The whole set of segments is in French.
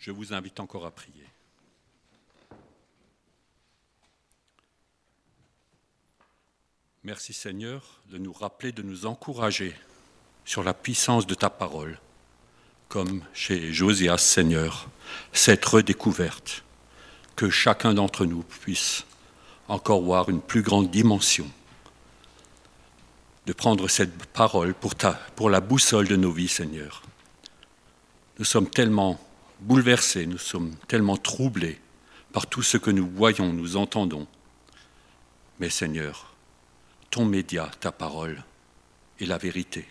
Je vous invite encore à prier. Merci Seigneur de nous rappeler, de nous encourager sur la puissance de ta parole, comme chez Josias Seigneur, cette redécouverte, que chacun d'entre nous puisse encore voir une plus grande dimension, de prendre cette parole pour, ta, pour la boussole de nos vies, Seigneur. Nous sommes tellement bouleversés, nous sommes tellement troublés par tout ce que nous voyons, nous entendons. Mais Seigneur, ton média, ta parole, est la vérité.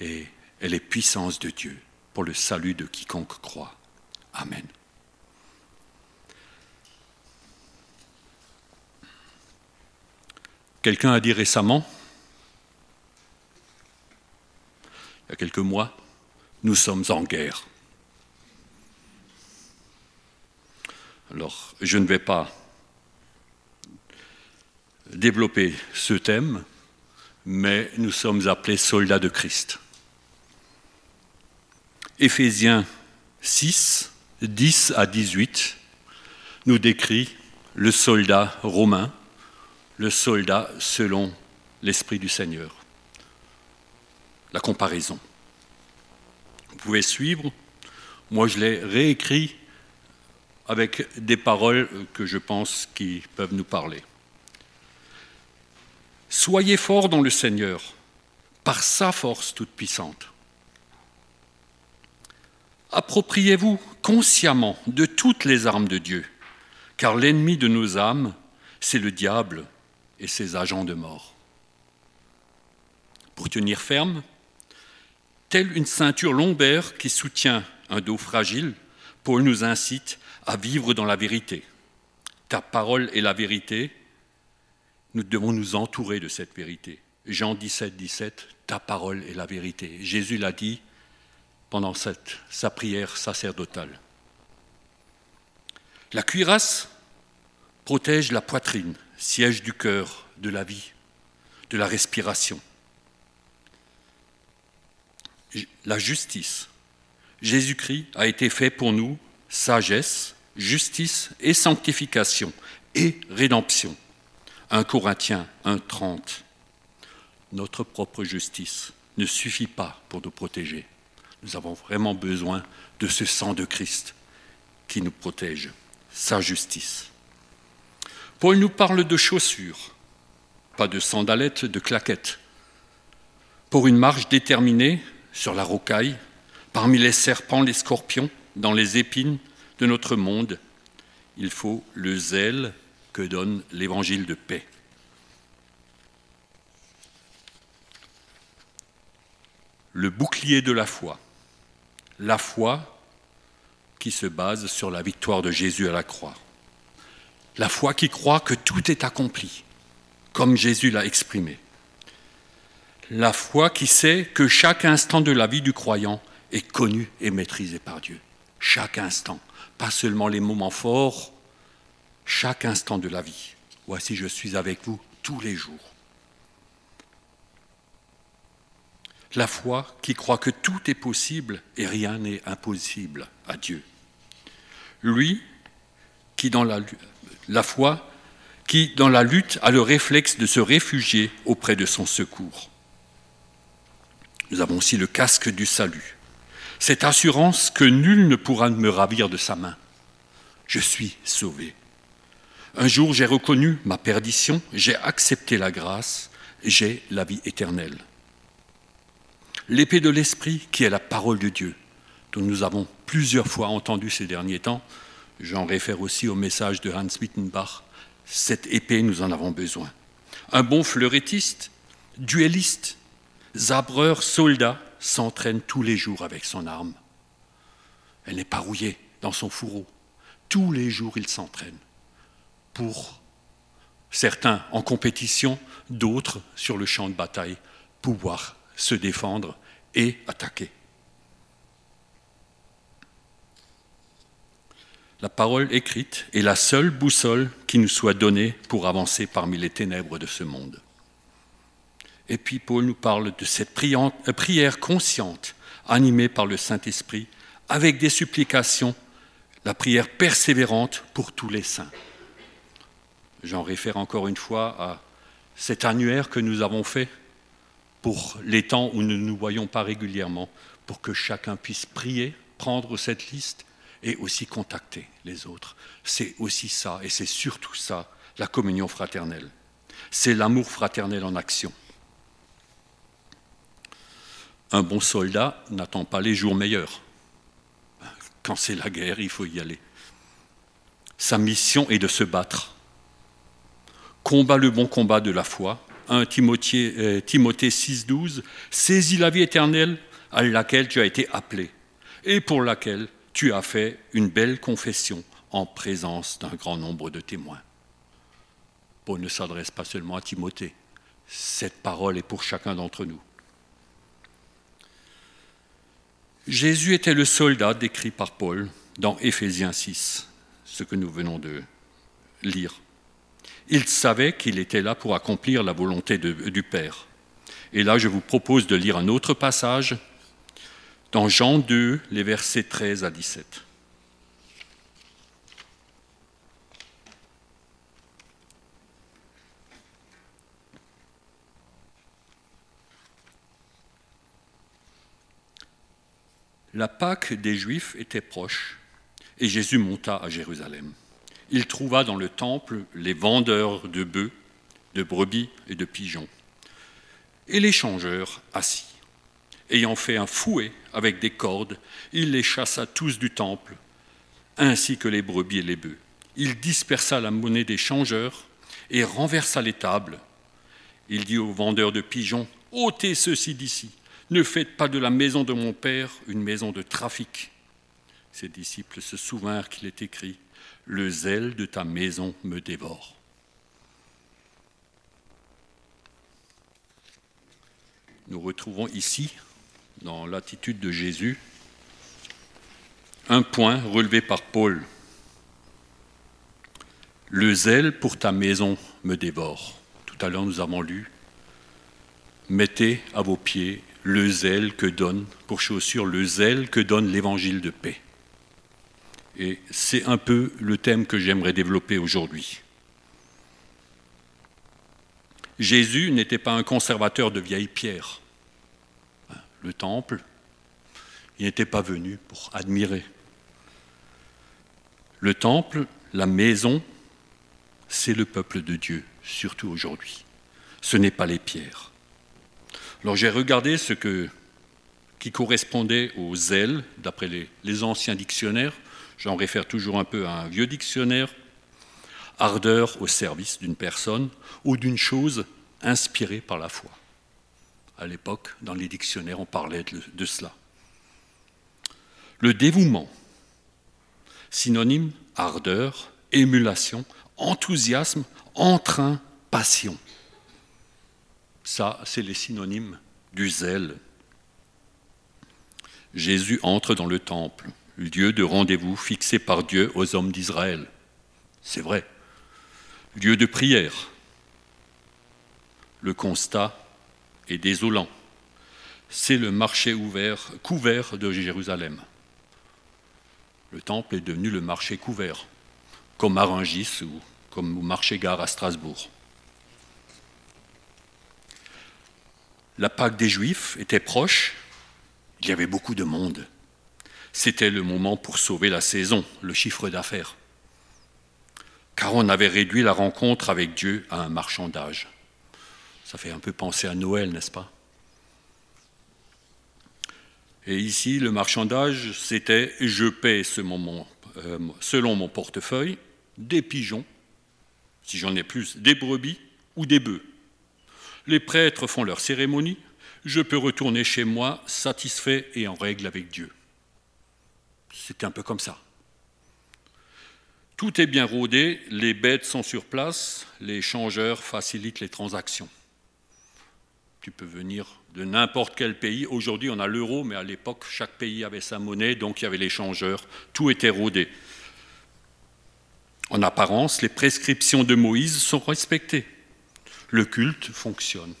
Et elle est puissance de Dieu pour le salut de quiconque croit. Amen. Quelqu'un a dit récemment, il y a quelques mois, nous sommes en guerre. Alors, je ne vais pas développer ce thème, mais nous sommes appelés soldats de Christ. Éphésiens 6, 10 à 18 nous décrit le soldat romain, le soldat selon l'Esprit du Seigneur. La comparaison. Vous pouvez suivre. Moi, je l'ai réécrit avec des paroles que je pense qui peuvent nous parler. Soyez forts dans le Seigneur, par sa force toute puissante. Appropriez-vous consciemment de toutes les armes de Dieu, car l'ennemi de nos âmes, c'est le diable et ses agents de mort. Pour tenir ferme, telle une ceinture lombaire qui soutient un dos fragile, Paul nous incite à vivre dans la vérité. Ta parole est la vérité, nous devons nous entourer de cette vérité. Jean 17, 17, ta parole est la vérité. Jésus l'a dit pendant sa prière sacerdotale. La cuirasse protège la poitrine, siège du cœur, de la vie, de la respiration. La justice. Jésus-Christ a été fait pour nous sagesse, justice et sanctification et rédemption. 1 Corinthiens 1.30. Notre propre justice ne suffit pas pour nous protéger. Nous avons vraiment besoin de ce sang de Christ qui nous protège, sa justice. Paul nous parle de chaussures, pas de sandalettes, de claquettes. Pour une marche déterminée sur la rocaille, parmi les serpents, les scorpions, dans les épines de notre monde, il faut le zèle que donne l'évangile de paix. Le bouclier de la foi. La foi qui se base sur la victoire de Jésus à la croix. La foi qui croit que tout est accompli, comme Jésus l'a exprimé. La foi qui sait que chaque instant de la vie du croyant est connu et maîtrisé par Dieu. Chaque instant, pas seulement les moments forts, chaque instant de la vie. Voici, je suis avec vous tous les jours. La foi qui croit que tout est possible et rien n'est impossible à Dieu. Lui qui dans la, la foi qui dans la lutte a le réflexe de se réfugier auprès de son secours. Nous avons aussi le casque du salut, cette assurance que nul ne pourra me ravir de sa main. Je suis sauvé. Un jour, j'ai reconnu ma perdition, j'ai accepté la grâce, j'ai la vie éternelle. L'épée de l'Esprit, qui est la parole de Dieu, dont nous avons plusieurs fois entendu ces derniers temps, j'en réfère aussi au message de Hans Wittenbach, cette épée, nous en avons besoin. Un bon fleurettiste, duelliste, zabreur, soldat, s'entraîne tous les jours avec son arme. Elle n'est pas rouillée dans son fourreau. Tous les jours, il s'entraîne pour certains en compétition, d'autres sur le champ de bataille, pouvoir se défendre et attaquer. La parole écrite est la seule boussole qui nous soit donnée pour avancer parmi les ténèbres de ce monde. Et puis Paul nous parle de cette prière consciente, animée par le Saint-Esprit, avec des supplications, la prière persévérante pour tous les saints. J'en réfère encore une fois à cet annuaire que nous avons fait pour les temps où nous ne nous voyons pas régulièrement, pour que chacun puisse prier, prendre cette liste et aussi contacter les autres. C'est aussi ça, et c'est surtout ça, la communion fraternelle. C'est l'amour fraternel en action. Un bon soldat n'attend pas les jours meilleurs. Quand c'est la guerre, il faut y aller. Sa mission est de se battre. Combat le bon combat de la foi. 1 Timothée, euh, Timothée 6,12 Saisis la vie éternelle à laquelle tu as été appelé et pour laquelle tu as fait une belle confession en présence d'un grand nombre de témoins. Paul ne s'adresse pas seulement à Timothée. Cette parole est pour chacun d'entre nous. Jésus était le soldat décrit par Paul dans Éphésiens 6, ce que nous venons de lire. Il savait qu'il était là pour accomplir la volonté du Père. Et là, je vous propose de lire un autre passage dans Jean 2, les versets 13 à 17. La Pâque des Juifs était proche et Jésus monta à Jérusalem. Il trouva dans le temple les vendeurs de bœufs, de brebis et de pigeons, et les changeurs assis. Ayant fait un fouet avec des cordes, il les chassa tous du temple, ainsi que les brebis et les bœufs. Il dispersa la monnaie des changeurs et renversa les tables. Il dit aux vendeurs de pigeons, ôtez ceci d'ici ne faites pas de la maison de mon Père une maison de trafic. Ses disciples se souvinrent qu'il est écrit Le zèle de ta maison me dévore. Nous retrouvons ici, dans l'attitude de Jésus, un point relevé par Paul. Le zèle pour ta maison me dévore. Tout à l'heure, nous avons lu Mettez à vos pieds le zèle que donne, pour chaussure, le zèle que donne l'évangile de paix. Et c'est un peu le thème que j'aimerais développer aujourd'hui. Jésus n'était pas un conservateur de vieilles pierres. Le temple, il n'était pas venu pour admirer. Le temple, la maison, c'est le peuple de Dieu, surtout aujourd'hui. Ce n'est pas les pierres. Alors j'ai regardé ce qui correspondait au zèle, d'après les, anciens dictionnaires. J'en réfère toujours un peu à un vieux dictionnaire. Ardeur au service d'une personne ou d'une chose inspirée par la foi. À l'époque, dans les dictionnaires, on parlait de cela. Le dévouement, synonyme ardeur, émulation, enthousiasme, entrain, passion. Ça, c'est les synonymes du zèle. Jésus entre dans le temple, lieu de rendez-vous fixé par Dieu aux hommes d'Israël. C'est vrai. Lieu de prière. Le constat est désolant. C'est le marché ouvert, couvert de Jérusalem. Le temple est devenu le marché couvert, comme à ou comme au marché-gare à Strasbourg. La Pâque des Juifs était proche, il y avait beaucoup de monde. C'était le moment pour sauver la saison, le chiffre d'affaires. Car on avait réduit la rencontre avec Dieu à un marchandage. Ça fait un peu penser à Noël, n'est-ce pas? Et ici, le marchandage, c'était je paie ce moment, euh, selon mon portefeuille des pigeons, si j'en ai plus, des brebis ou des bœufs les prêtres font leur cérémonie, je peux retourner chez moi satisfait et en règle avec Dieu. C'est un peu comme ça. Tout est bien rodé, les bêtes sont sur place, les changeurs facilitent les transactions. Tu peux venir de n'importe quel pays. Aujourd'hui, on a l'euro, mais à l'époque, chaque pays avait sa monnaie, donc il y avait les changeurs. Tout était rodé. En apparence, les prescriptions de Moïse sont respectées le culte fonctionne.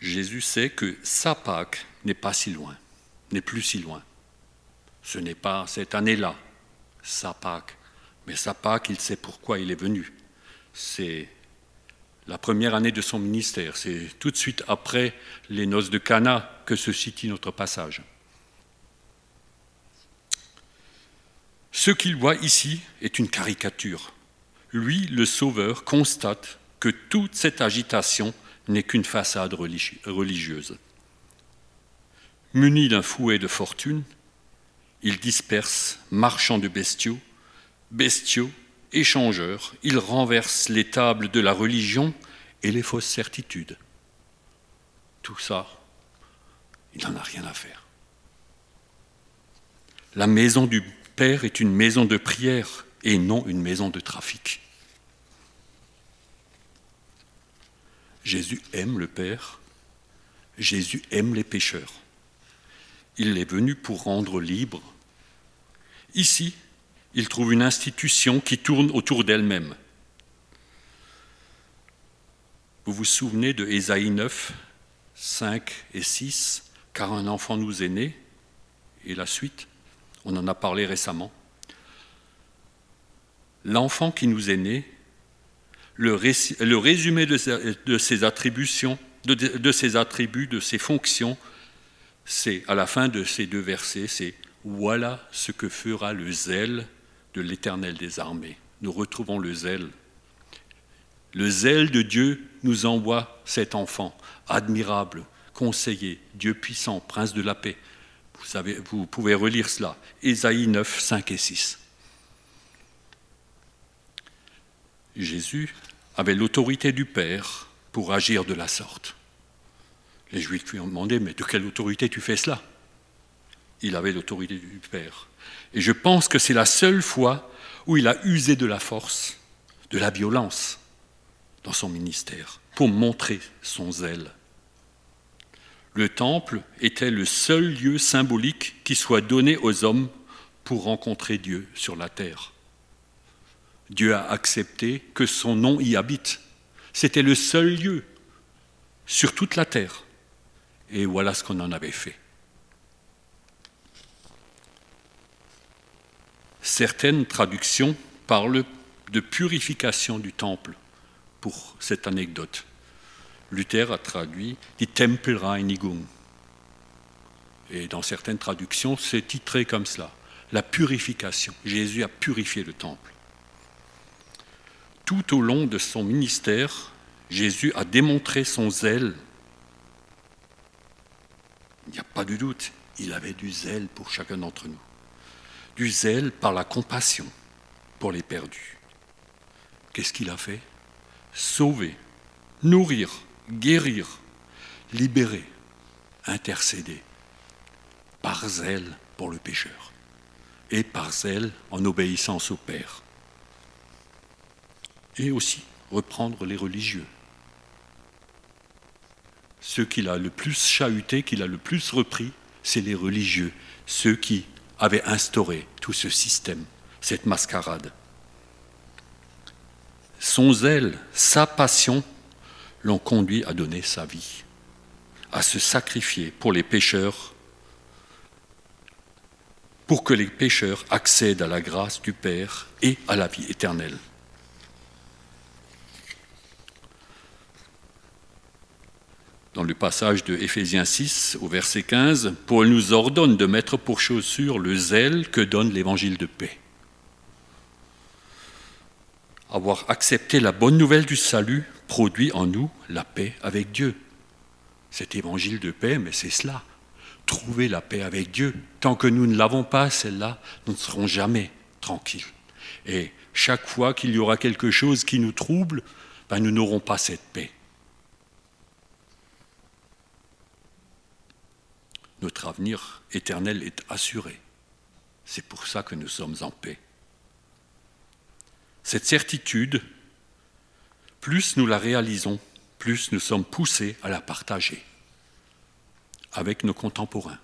Jésus sait que sa Pâque n'est pas si loin. n'est plus si loin. Ce n'est pas cette année-là, sa Pâque, mais sa Pâque, il sait pourquoi il est venu. C'est la première année de son ministère, c'est tout de suite après les noces de Cana que se situe notre passage. Ce qu'il voit ici est une caricature. Lui, le Sauveur, constate que toute cette agitation n'est qu'une façade religieuse. Muni d'un fouet de fortune, il disperse marchands de bestiaux, bestiaux, échangeurs, il renverse les tables de la religion et les fausses certitudes. Tout ça, il n'en a rien à faire. La maison du Père est une maison de prière et non une maison de trafic. Jésus aime le Père, Jésus aime les pécheurs. Il est venu pour rendre libre. Ici, il trouve une institution qui tourne autour d'elle-même. Vous vous souvenez de Ésaïe 9, 5 et 6, car un enfant nous est né, et la suite on en a parlé récemment. L'enfant qui nous est né, le, résumé de ses, attributions, de, ses attributs, de ses fonctions, c'est à la fin de ces deux versets, c'est voilà ce que fera le zèle de l'Éternel des armées. Nous retrouvons le zèle. Le zèle de Dieu nous envoie cet enfant, admirable, conseiller, Dieu puissant, prince de la paix. Vous, pouvez relire cela. Ésaïe 9, 5 et 6. Jésus avait l'autorité du Père pour agir de la sorte. Les Juifs lui ont demandé, mais de quelle autorité tu fais cela? Il avait l'autorité du Père. Et je pense que c'est la seule fois où il a usé de la force, de la violence dans son ministère, pour montrer son zèle. Le temple était le seul lieu symbolique qui soit donné aux hommes pour rencontrer Dieu sur la terre. Dieu a accepté que son nom y habite. C'était le seul lieu sur toute la terre. Et voilà ce qu'on en avait fait. Certaines traductions parlent de purification du temple pour cette anecdote. Luther a traduit Die Tempelreinigung. Et dans certaines traductions, c'est titré comme cela la purification. Jésus a purifié le temple. Tout au long de son ministère, Jésus a démontré son zèle. Il n'y a pas de doute, il avait du zèle pour chacun d'entre nous. Du zèle par la compassion pour les perdus. Qu'est-ce qu'il a fait? Sauver, nourrir, guérir, libérer, intercéder, par zèle pour le pécheur et par zèle en obéissance au Père. Et aussi reprendre les religieux. Ceux qu'il a le plus chahuté, qu'il a le plus repris, c'est les religieux, ceux qui avaient instauré tout ce système, cette mascarade. Son zèle, sa passion l'ont conduit à donner sa vie, à se sacrifier pour les pécheurs, pour que les pécheurs accèdent à la grâce du Père et à la vie éternelle. Dans le passage de Éphésiens 6 au verset 15, Paul nous ordonne de mettre pour chaussure le zèle que donne l'évangile de paix. Avoir accepté la bonne nouvelle du salut produit en nous la paix avec Dieu. Cet évangile de paix, mais c'est cela. Trouver la paix avec Dieu. Tant que nous ne l'avons pas, celle-là, nous ne serons jamais tranquilles. Et chaque fois qu'il y aura quelque chose qui nous trouble, ben nous n'aurons pas cette paix. Notre avenir éternel est assuré. C'est pour ça que nous sommes en paix. Cette certitude plus nous la réalisons, plus nous sommes poussés à la partager avec nos contemporains.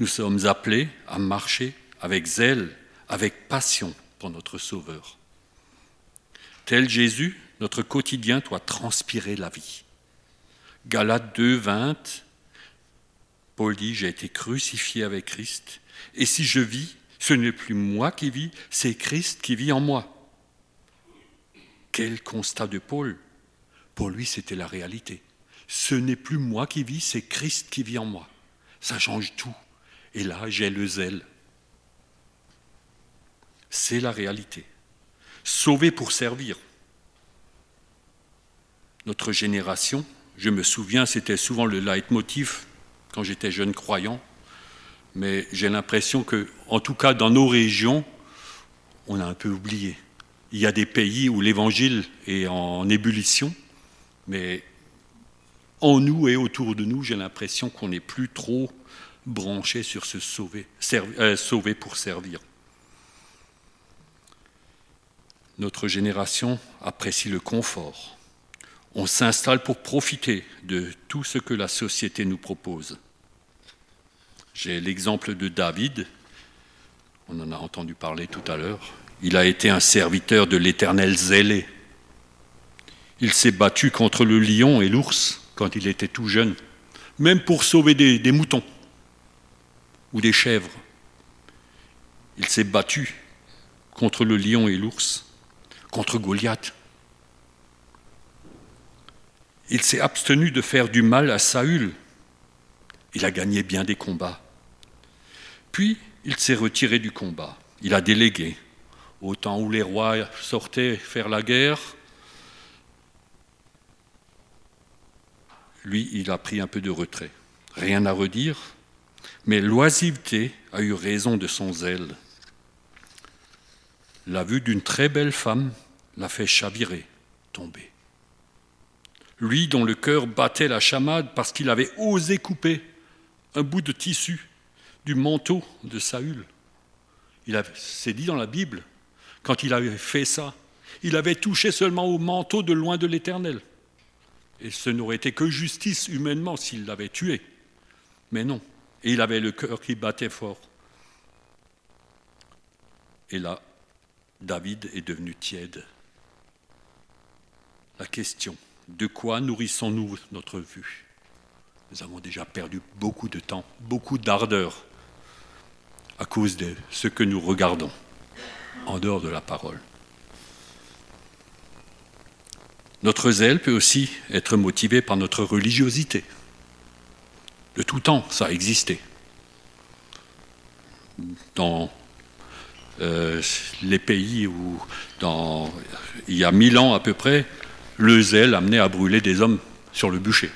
Nous sommes appelés à marcher avec zèle, avec passion pour notre Sauveur. Tel Jésus, notre quotidien doit transpirer la vie. Galates 2, 20 Paul dit, j'ai été crucifié avec Christ, et si je vis, ce n'est plus moi qui vis, c'est Christ qui vit en moi. Quel constat de Paul Pour lui, c'était la réalité. Ce n'est plus moi qui vis, c'est Christ qui vit en moi. Ça change tout. Et là, j'ai le zèle. C'est la réalité. Sauvé pour servir. Notre génération, je me souviens, c'était souvent le leitmotiv quand j'étais jeune croyant, mais j'ai l'impression que, en tout cas dans nos régions, on a un peu oublié. Il y a des pays où l'évangile est en ébullition, mais en nous et autour de nous, j'ai l'impression qu'on n'est plus trop branché sur ce sauver, euh, sauver pour servir. Notre génération apprécie le confort. On s'installe pour profiter de tout ce que la société nous propose. J'ai l'exemple de David, on en a entendu parler tout à l'heure. Il a été un serviteur de l'Éternel zélé. Il s'est battu contre le lion et l'ours quand il était tout jeune, même pour sauver des, moutons ou des chèvres. Il s'est battu contre le lion et l'ours, contre Goliath. Il s'est abstenu de faire du mal à Saül. Il a gagné bien des combats. Puis il s'est retiré du combat. Il a délégué. Au temps où les rois sortaient faire la guerre, lui, il a pris un peu de retrait. Rien à redire, mais l'oisiveté a eu raison de son zèle. La vue d'une très belle femme l'a fait chavirer, tomber. Lui dont le cœur battait la chamade parce qu'il avait osé couper un bout de tissu du manteau de Saül. Il c'est dit dans la Bible, quand il avait fait ça, il avait touché seulement au manteau de loin de l'Éternel. Et ce n'aurait été que justice humainement s'il l'avait tué. Mais non. Et il avait le cœur qui battait fort. Et là, David est devenu tiède. La question, de quoi nourrissons-nous notre vue? Nous avons déjà perdu beaucoup de temps, beaucoup d'ardeur à cause de ce que nous regardons en dehors de la parole. Notre zèle peut aussi être motivé par notre religiosité. De tout temps, ça a existé. Dans euh, les pays où, il y a mille ans à peu près, le zèle amenait à brûler des hommes sur le bûcher.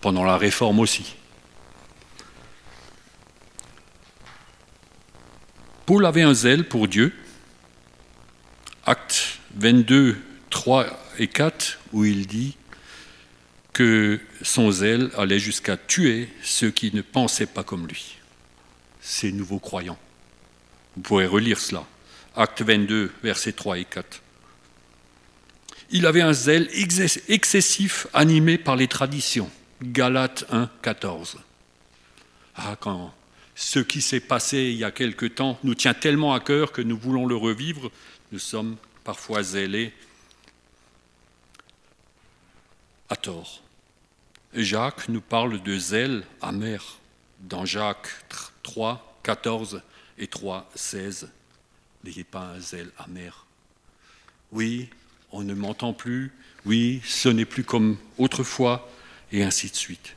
Pendant la réforme aussi. Paul avait un zèle pour Dieu. Acte 22, 3 et 4, où il dit que son zèle allait jusqu'à tuer ceux qui ne pensaient pas comme lui, ces nouveaux croyants. Vous pourrez relire cela. Acte 22, versets 3 et 4. Il avait un zèle excessif animé par les traditions. Galates 1, 14. Ah, quand ce qui s'est passé il y a quelque temps nous tient tellement à cœur que nous voulons le revivre. Nous sommes parfois zélés à tort. Jacques nous parle de zèle amer dans Jacques 3, 14 et 3, 16. N'ayez pas un zèle amer. Oui, on ne m'entend plus. Oui, ce n'est plus comme autrefois, et ainsi de suite.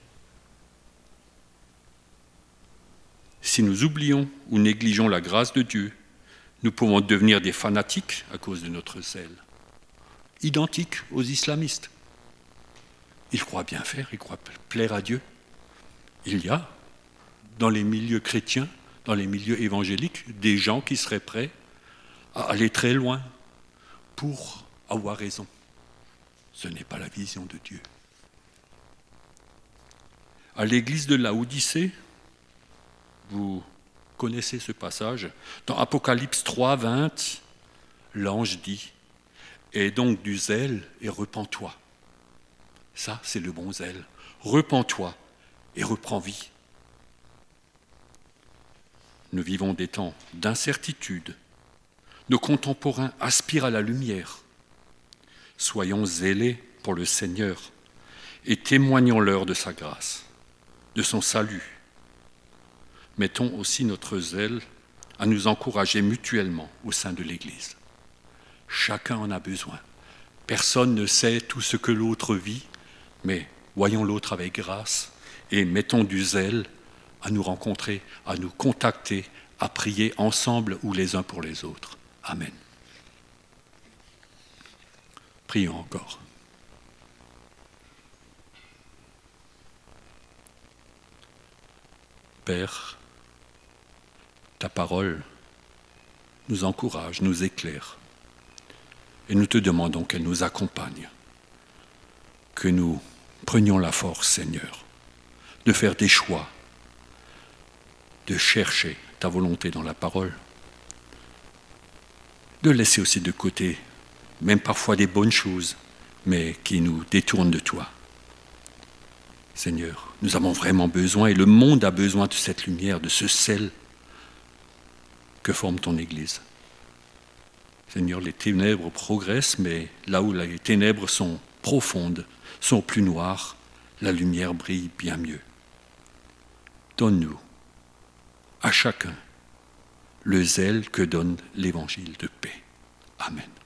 Si nous oublions ou négligeons la grâce de Dieu, nous pouvons devenir des fanatiques à cause de notre zèle, identiques aux islamistes. Ils croient bien faire, ils croient plaire à Dieu. Il y a dans les milieux chrétiens, dans les milieux évangéliques, des gens qui seraient prêts à aller très loin pour avoir raison. Ce n'est pas la vision de Dieu. À l'église de la Odyssée, vous connaissez ce passage. Dans Apocalypse 3, 20, l'ange dit Et donc du zèle et repens-toi. Ça, c'est le bon zèle. Repens-toi et reprends vie. Nous vivons des temps d'incertitude. Nos contemporains aspirent à la lumière. Soyons zélés pour le Seigneur et témoignons-leur de sa grâce, de son salut mettons aussi notre zèle à nous encourager mutuellement au sein de l'Église. Chacun en a besoin. Personne ne sait tout ce que l'autre vit, mais voyons l'autre avec grâce et mettons du zèle à nous rencontrer, à nous contacter, à prier ensemble ou les uns pour les autres. Amen. Prions encore. Père, ta parole nous encourage, nous éclaire. Et nous te demandons qu'elle nous accompagne, que nous prenions la force, Seigneur, de faire des choix, de chercher ta volonté dans la parole, de laisser aussi de côté même parfois des bonnes choses, mais qui nous détournent de toi. Seigneur, nous avons vraiment besoin, et le monde a besoin de cette lumière, de ce sel que forme ton Église. Seigneur, les ténèbres progressent, mais là où les ténèbres sont profondes, sont plus noires, la lumière brille bien mieux. Donne-nous, à chacun, le zèle que donne l'évangile de paix. Amen.